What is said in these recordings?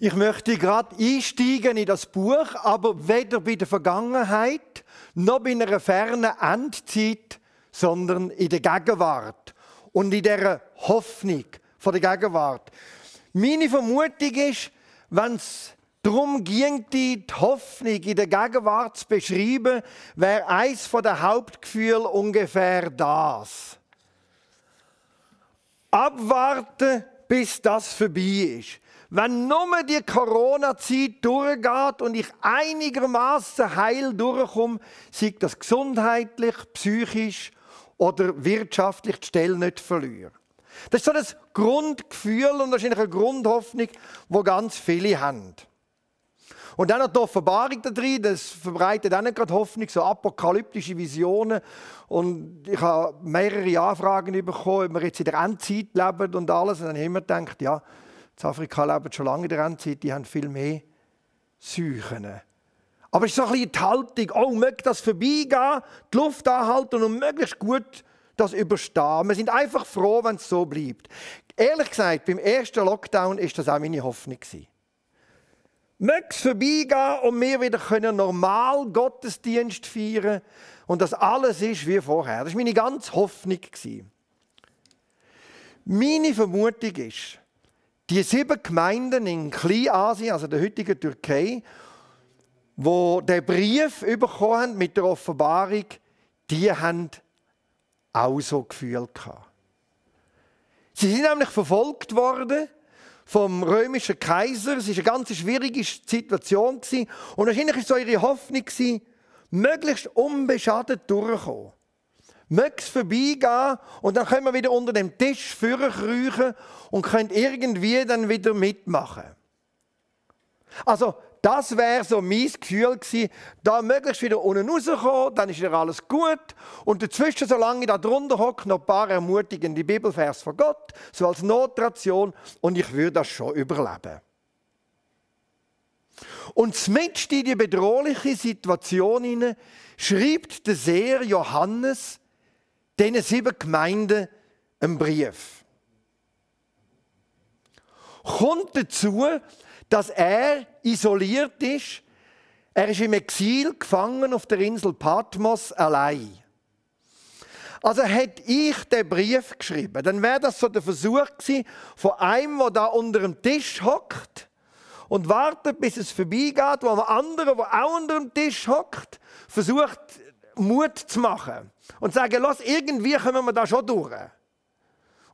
Ich möchte gerade einsteigen in das Buch, aber weder bei der Vergangenheit noch bei einer fernen Endzeit, sondern in der Gegenwart und in der Hoffnung von der Gegenwart. Meine Vermutung ist, wenn es darum ging, die Hoffnung in der Gegenwart zu beschreiben, wäre eins der Hauptgefühle ungefähr das. Abwarten, bis das vorbei ist. Wenn nur die Corona-Zeit durchgeht und ich einigermaßen heil durchkomme, sei das gesundheitlich, psychisch oder wirtschaftlich die Stelle nicht verliere. Das ist so das Grundgefühl und wahrscheinlich eine Grundhoffnung, wo ganz viele haben. Und dann noch die Offenbarung da drin, das verbreitet auch nicht gerade Hoffnung, so apokalyptische Visionen. Und ich habe mehrere Anfragen bekommen, ob wir jetzt in der Endzeit leben und alles. Und dann habe ich immer gedacht, ja, in Afrika leben schon lange in der Endzeit, die haben viel mehr Seuchen. Aber es ist so ein bisschen die Haltung, oh, möge das vorbeigehen, die Luft anhalten und möglichst gut das überstehen. Wir sind einfach froh, wenn es so bleibt. Ehrlich gesagt, beim ersten Lockdown ist das auch meine Hoffnung. Möge es vorbeigehen und wir wieder können normal Gottesdienst feiern und dass alles ist wie vorher. Das war meine ganze Hoffnung. Meine Vermutung ist, die sieben Gemeinden in Kleinasien, also der heutigen Türkei, wo der Brief bekommen haben mit der Offenbarung, die haben auch so Gefühl gehabt. Sie sind nämlich verfolgt worden vom römischen Kaiser. Es war eine ganz schwierige Situation und wahrscheinlich war so ihre Hoffnung, möglichst unbeschadet durchzukommen möge es vorbeigehen und dann können wir wieder unter dem Tisch vorkriechen und können irgendwie dann wieder mitmachen. Also, das wäre so mein Gefühl gewesen, da möglichst wieder unten rauskommen, dann ist wieder alles gut. Und dazwischen, solange ich da drunter hocke, noch ein paar ermutigende Bibelvers von Gott, so als Notration, und ich würde das schon überleben. Und mit in die bedrohliche Situation hinein schreibt der Seher Johannes diesen sieben Gemeinden einen Brief. Kommt dazu, dass er isoliert ist. Er ist im Exil gefangen auf der Insel Patmos allein. Also hätte ich den Brief geschrieben, dann wäre das so der Versuch gewesen, von einem, der da unter dem Tisch hockt und wartet, bis es vorbeigeht, wo ein anderer, der auch unter dem Tisch hockt, versucht, Mut zu machen und sagen, lass, irgendwie kommen wir da schon durch.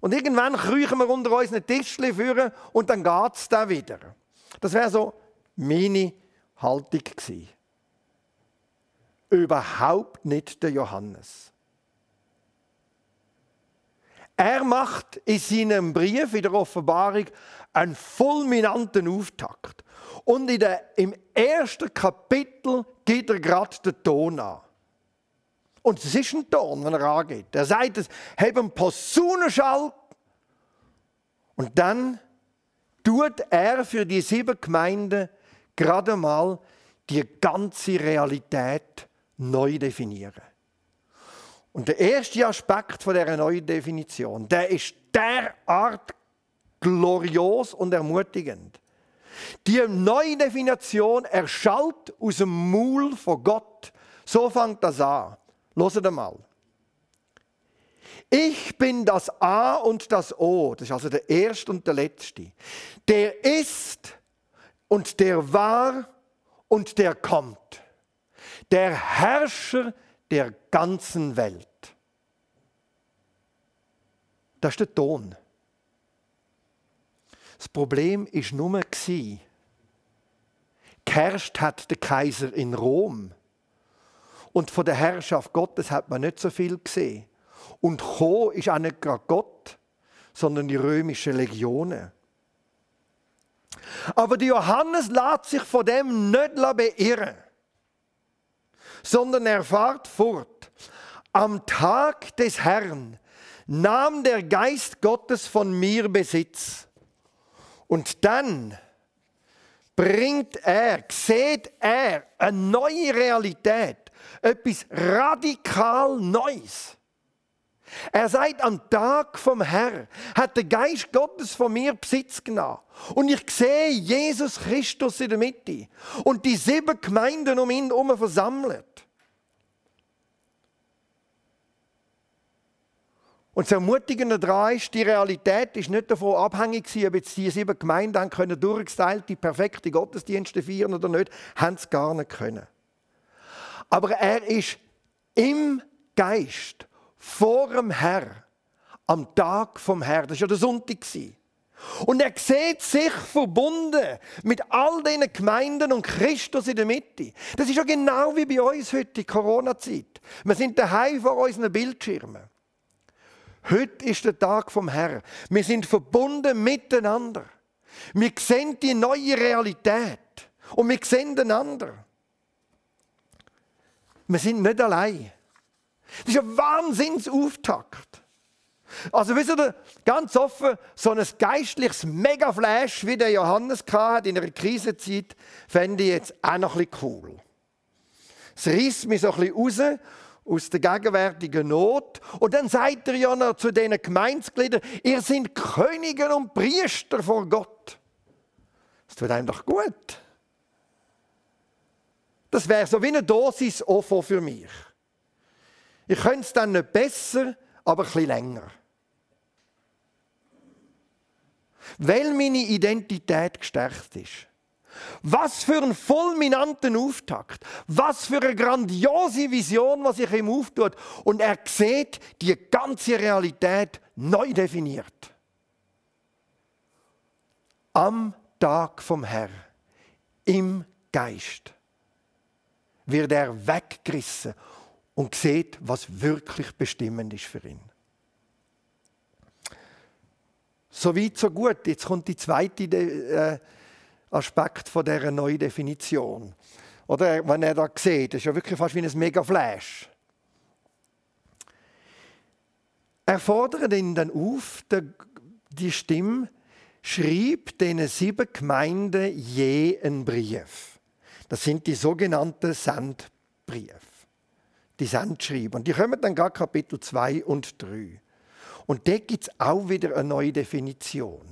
Und irgendwann kriechen wir unter unseren Tischchen führen und dann geht es da wieder. Das wäre so meine Haltung gewesen. Überhaupt nicht der Johannes. Er macht in seinem Brief, in der Offenbarung, einen fulminanten Auftakt. Und der, im ersten Kapitel geht er gerade den Ton an. Und es ist ein Ton, wenn er angeht. Er sagt es, habe einen Posaunenschall. Und dann tut er für die sieben Gemeinden gerade mal die ganze Realität neu definieren. Und der erste Aspekt von dieser neuen Definition, der ist derart glorios und ermutigend. Die neue Definition erschallt aus dem Maul von Gott. So fängt das an. Hört mal. Ich bin das A und das O, das ist also der Erste und der Letzte. Der ist und der war und der kommt. Der Herrscher der ganzen Welt. Das ist der Ton. Das Problem ist nur, geherrscht hat der Kaiser in Rom. Und von der Herrschaft Gottes hat man nicht so viel gesehen. Und Co ist auch nicht gerade Gott, sondern die römischen Legionen. Aber der Johannes lässt sich von dem nicht beirren, sondern er fährt fort. Am Tag des Herrn nahm der Geist Gottes von mir Besitz. Und dann bringt er, sieht er eine neue Realität etwas radikal Neues. Er sagt, am Tag vom Herrn hat der Geist Gottes von mir Besitz genommen. Und ich sehe Jesus Christus in der Mitte. Und die sieben Gemeinden um ihn herum versammelt. Und das Ermutigende daran ist, die Realität ist nicht davon abhängig ob jetzt die sieben Gemeinden können durchgeteilte, perfekte Gottesdienste feiern oder nicht, haben sie gar nicht können. Aber er ist im Geist vor dem Herr am Tag vom Herr. Das war ja der Sonntag. Und er sieht sich verbunden mit all diesen Gemeinden und Christus in der Mitte. Das ist ja genau wie bei uns heute, die Corona-Zeit. Wir sind daheim vor unseren Bildschirmen. Heute ist der Tag vom Herrn. Wir sind verbunden miteinander. Wir sehen die neue Realität und wir sehen einander. Wir sind nicht allein. Das ist ein Wahnsinnsauftakt. Also wisst ihr, ganz offen, so ein geistliches Mega-Flash, wie der Johannes hatte in einer Krisenzeit, fände ich jetzt auch noch ein bisschen cool. Es reißt mich so ein bisschen raus aus der gegenwärtigen Not. Und dann sagt er ja noch zu diesen Gemeinsgliedern, ihr seid Könige und Priester vor Gott. Das tut einem doch gut. Das wäre so wie eine Dosis Offer für mich. Ich könnte es dann nicht besser, aber bisschen länger. Weil meine Identität gestärkt ist. Was für einen fulminanten Auftakt. Was für eine grandiose Vision, was sich ihm auftut. Und er sieht die ganze Realität neu definiert. Am Tag vom Herrn, im Geist, wird er weggerissen und sieht, was wirklich bestimmend ist für ihn. So weit, so gut. Jetzt kommt die zweite äh, Aspekt von dieser neuen Definition. Oder wenn er da sieht, das ist ja wirklich fast wie ein Mega-Flash. Er fordert ihn dann auf, die Stimme, schrieb den sieben Gemeinden je einen Brief. Das sind die sogenannten Sandbriefe. Die Sandschreiber. Und die kommen dann gar Kapitel 2 und 3. Und da gibt es auch wieder eine neue Definition.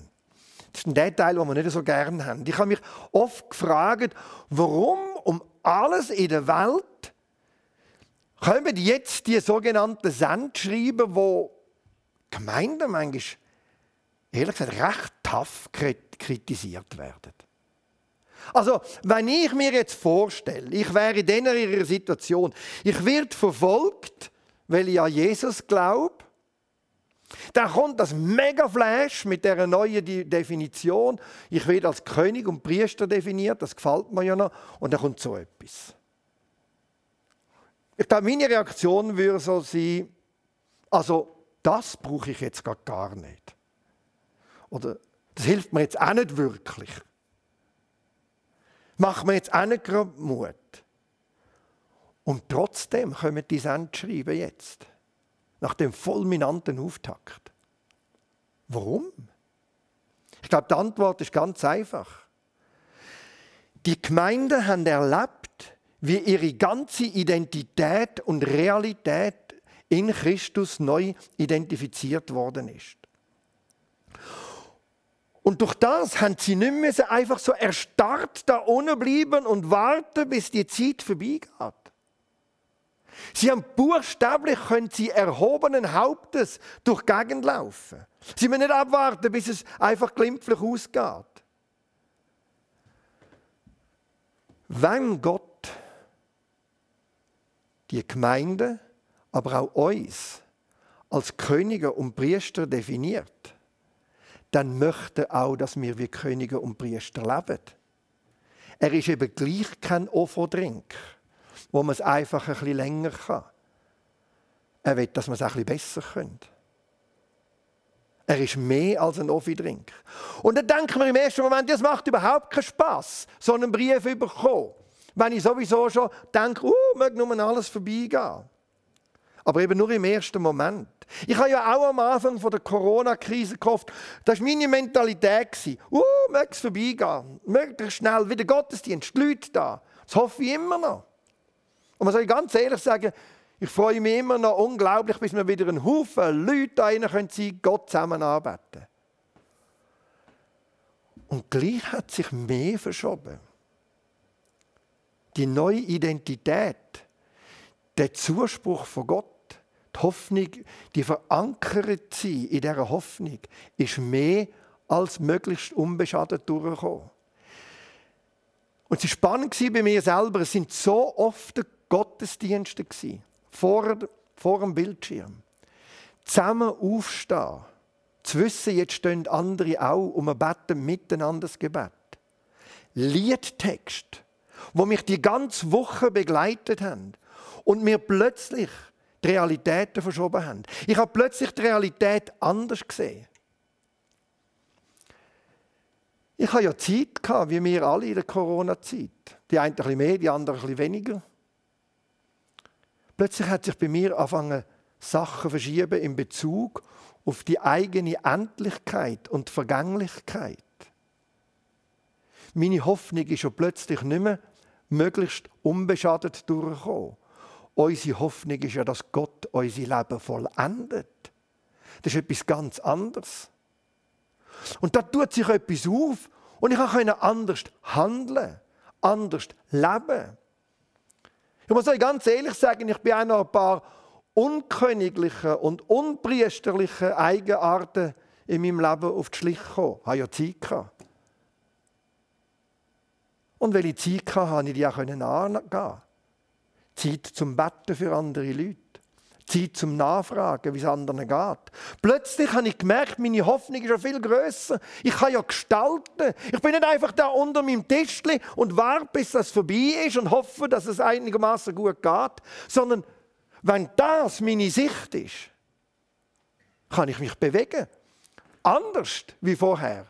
Das ist ein Detail, den wir nicht so gerne haben. Ich habe mich oft gefragt, warum um alles in der Welt kommen jetzt die sogenannten Sendschreiber, wo Gemeinden manchmal, ehrlich gesagt, recht tough kritisiert werden. Also, wenn ich mir jetzt vorstelle, ich wäre in dieser Situation, ich werde verfolgt, weil ich an Jesus glaube, dann kommt das Mega-Flash mit der neuen Definition. Ich werde als König und Priester definiert, das gefällt mir ja noch. Und dann kommt so etwas. Ich glaube, meine Reaktion würde so sein, also das brauche ich jetzt gar nicht. Oder das hilft mir jetzt auch nicht wirklich. Macht mir jetzt auch nicht gerade Mut. Und trotzdem kommen die Sendschreiben jetzt nach dem fulminanten Auftakt. Warum? Ich glaube, die Antwort ist ganz einfach. Die Gemeinden haben erlebt, wie ihre ganze Identität und Realität in Christus neu identifiziert worden ist. Und durch das haben sie nicht mehr einfach so erstarrt da unten bleiben und warten, bis die Zeit vorbeigeht. Sie haben buchstäblich können sie erhobenen Hauptes durch die Gegend laufen. Sie müssen nicht abwarten, bis es einfach glimpflich ausgeht. Wenn Gott die Gemeinde, aber auch uns als Könige und Priester definiert, dann möchte er auch, dass wir wie Könige und Priester leben. Er ist eben gleich kein Offerdrink wo man es einfach ein bisschen länger kann. Er will, dass man es ein bisschen besser könnte. Er ist mehr als ein Offi-Drink. Und dann denkt man im ersten Moment, das macht überhaupt keinen Spass, so einen Brief zu bekommen. Wenn ich sowieso schon denke, uh, möge nur alles vorbeigehen. Aber eben nur im ersten Moment. Ich habe ja auch am Anfang von der Corona-Krise gehofft, das war meine Mentalität. Uh, möge es vorbeigehen. Möglichst schnell wieder Gottesdienst, die Leute da. Das hoffe ich immer noch. Und man soll ganz ehrlich sagen, Ich freue mich immer noch unglaublich, bis wir wieder einen Haufen Leute da rein können sein, Gott zusammen arbeiten. Und gleich hat sich mehr verschoben. Die neue Identität, der Zuspruch von Gott, die Hoffnung, die verankert sein in dieser Hoffnung, ist mehr als möglichst unbeschadet durchgekommen. Und es war spannend bei mir selber. Es sind so oft Gottesdienste vor, vor dem Bildschirm. Zusammen aufstehen. Zu wissen, jetzt stehen andere auch und wir beten miteinander das Gebet. Liedtext, wo mich die ganze Woche begleitet haben und mir plötzlich die Realitäten verschoben haben. Ich habe plötzlich die Realität anders gesehen. Ich hatte ja Zeit, gehabt, wie wir alle in der Corona-Zeit. Die einen ein bisschen mehr, die anderen ein bisschen weniger. Plötzlich hat sich bei mir angefangen, Sachen verschieben in Bezug auf die eigene Endlichkeit und Vergänglichkeit. Meine Hoffnung ist ja plötzlich nicht mehr möglichst unbeschadet durchgekommen. Unsere Hoffnung ist ja, dass Gott unser Leben vollendet. Das ist etwas ganz anderes. Und da tut sich etwas auf und ich kann anders handeln, anders leben. Ich muss euch ganz ehrlich sagen, ich bin noch ein paar unkönigliche und unpriesterliche Eigenarten in meinem Leben auf die Schliche gekommen. Ich hatte ja Zeit. Gehabt. Und weil ich Zeit hatte, konnte ich die auch angehen. Zeit zum Betten für andere Leute. Zeit zum Nachfragen, wie es anderen geht. Plötzlich habe ich gemerkt, meine Hoffnung ist ja viel grösser. Ich kann ja gestalten. Ich bin nicht einfach da unter meinem Tischli und warte, bis das vorbei ist und hoffe, dass es einigermaßen gut geht, sondern wenn das meine Sicht ist, kann ich mich bewegen. Anders wie vorher.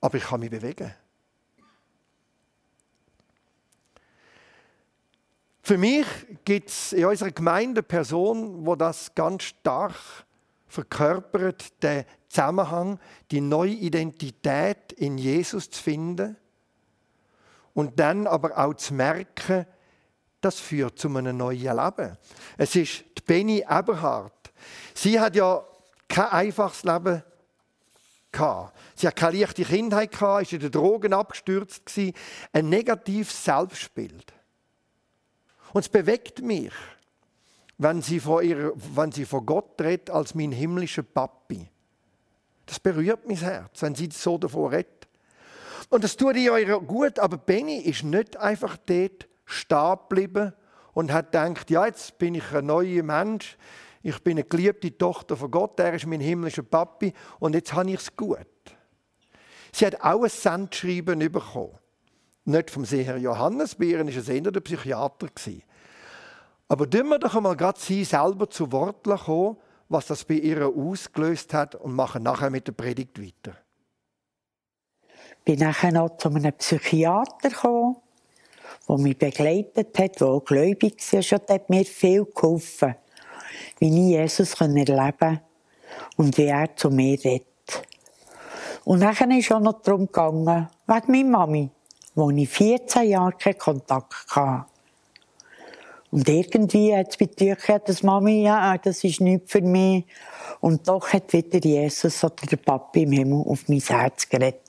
Aber ich kann mich bewegen. Für mich gibt es in unserer Gemeinde eine Person, wo das ganz stark verkörpert, den Zusammenhang, die neue Identität in Jesus zu finden und dann aber auch zu merken, das führt zu einem neuen Leben. Es ist die Benny Eberhardt. Sie hat ja kein einfaches Leben gehabt. Sie hat keine leichte Kindheit gehabt, ist in den Drogen abgestürzt ein negatives Selbstbild. Und es bewegt mich, wenn sie, vor ihr, wenn sie vor Gott redet als mein himmlischer Papi. Das berührt mein Herz, wenn sie so davor redet. Und das tut ihr gut, aber Benny ist nicht einfach dort stehen geblieben und hat gedacht, ja, jetzt bin ich ein neuer Mensch, ich bin eine geliebte Tochter von Gott, er ist mein himmlischer Papi und jetzt habe ich es gut. Sie hat auch ein Sendschreiben bekommen. Nicht vom Seher Johannes, ihr war es eher der Psychiater. Aber tun wir doch einmal gerade sie selber zu Wort kommen, was das bei ihr ausgelöst hat und machen nachher mit der Predigt weiter. Ich bin nachher noch zu einem Psychiater gekommen, der mich begleitet hat, der auch gläubig war und hat mir viel geholfen, wie ich Jesus erleben konnte und wie er zu mir redet. Und dann ist es auch noch darum gegangen, wegen meiner Mami wo ich 14 Jahre keinen Kontakt hatte. Und irgendwie hat es gedacht, dass Mami, ja, das ist nichts für mich. Und doch hat wieder Jesus oder der Papi im Himmel auf mein Herz geredet.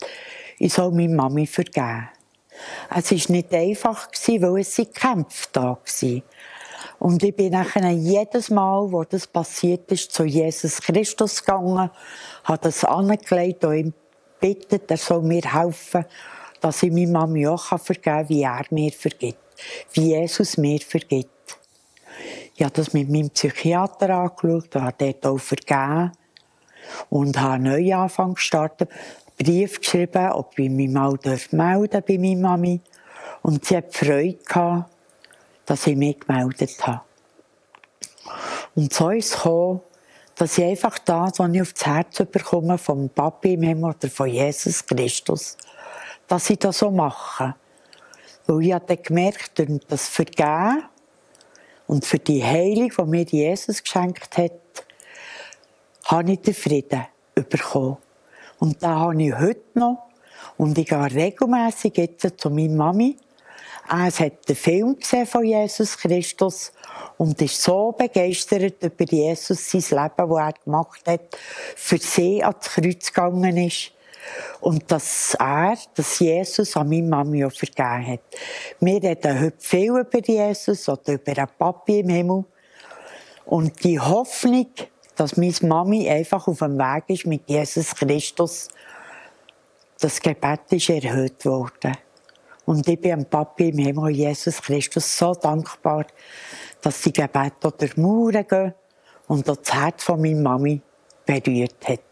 Ich soll meine Mami vergeben. Es war nicht einfach, weil es sind Kämpfe da waren. Und ich bin nachher jedes Mal, wo das passiert ist, zu Jesus Christus gegangen, habe das angelegt und ihm bittet, er soll mir helfen dass ich meiner Mami auch vergeben kann, wie er mir vergibt. Wie Jesus mir vergibt. Ich habe das mit meinem Psychiater angeschaut habe dort auch vergeben. Und habe einen Neuanfang gestartet, einen Brief geschrieben, ob ich mich mal melden bei meiner Mami. Und sie hat Freude gehabt, dass ich mich gemeldet habe. Und so ist es gekommen, dass ich einfach das, was ich auf das Herz bekomme, vom Papi im Himmel oder von Jesus Christus, dass ich das so mache. Weil ich habe gemerkt, durch das Vergehen und für die Heilung, die mir Jesus geschenkt hat, habe ich den Frieden bekommen. Und da habe ich heute noch. Und ich gehe regelmässig jetzt zu meiner Mami. Er hat den Film gesehen von Jesus Christus und ist so begeistert über Jesus, sein Leben, das er gemacht hat, für sie ans Kreuz gegangen ist. Und dass er, dass Jesus an meine Mami auch vergeben hat. Wir reden heute viel über Jesus oder über einen Papi im Himmel. Und die Hoffnung, dass meine Mami einfach auf dem Weg ist mit Jesus Christus, das Gebet ist erhöht worden. Und ich bin dem Papi im Himmel, Jesus Christus, so dankbar, dass die Gebete durch die Mauern gehen und das Herz von meiner Mami berührt hat.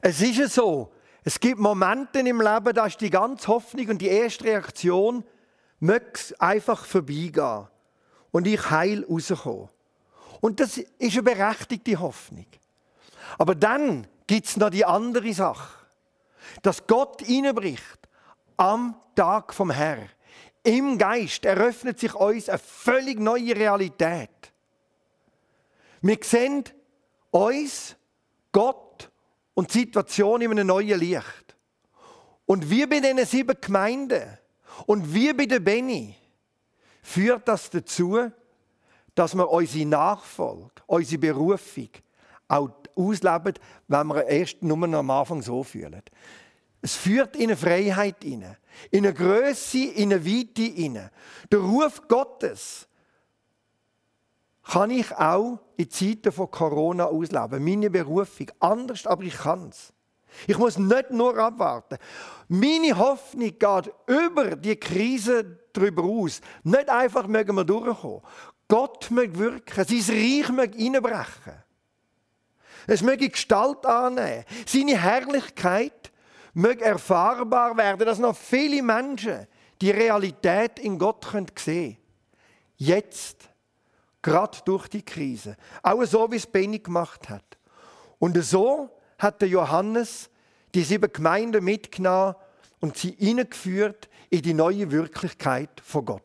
Es ist ja so, es gibt Momente im Leben, da ist die ganze Hoffnung und die erste Reaktion, möge einfach vorbeigehen und ich heil rauskommen. Und das ist eine berechtigte Hoffnung. Aber dann gibt es noch die andere Sache, dass Gott hineinbricht am Tag vom Herrn. Im Geist eröffnet sich uns eine völlig neue Realität. Wir sehen uns, Gott und die Situation in einem neuen Licht. Und wie bei diesen sieben Gemeinden und wie bei der Benny führt das dazu, dass wir unsere Nachfolge, unsere Berufung auch ausleben, wenn wir erst nur noch am Anfang so fühlen. Es führt in eine Freiheit hinein, in eine Größe, in eine Weite. Der Ruf Gottes kann ich auch in Zeiten von Corona ausleben. Meine Berufung. Anders, aber ich kann es. Ich muss nicht nur abwarten. Meine Hoffnung geht über die Krise darüber aus. Nicht einfach mögen wir durchkommen. Gott möge wirken, sein Reich möge einbrechen. Es möge Gestalt annehmen. Seine Herrlichkeit möge erfahrbar werden, dass noch viele Menschen die Realität in Gott sehen können. Jetzt, gerade durch die Krise. Auch so, wie es Benny gemacht hat. Und so hat der Johannes die sieben Gemeinden mitgenommen und sie eingeführt in die neue Wirklichkeit von Gott.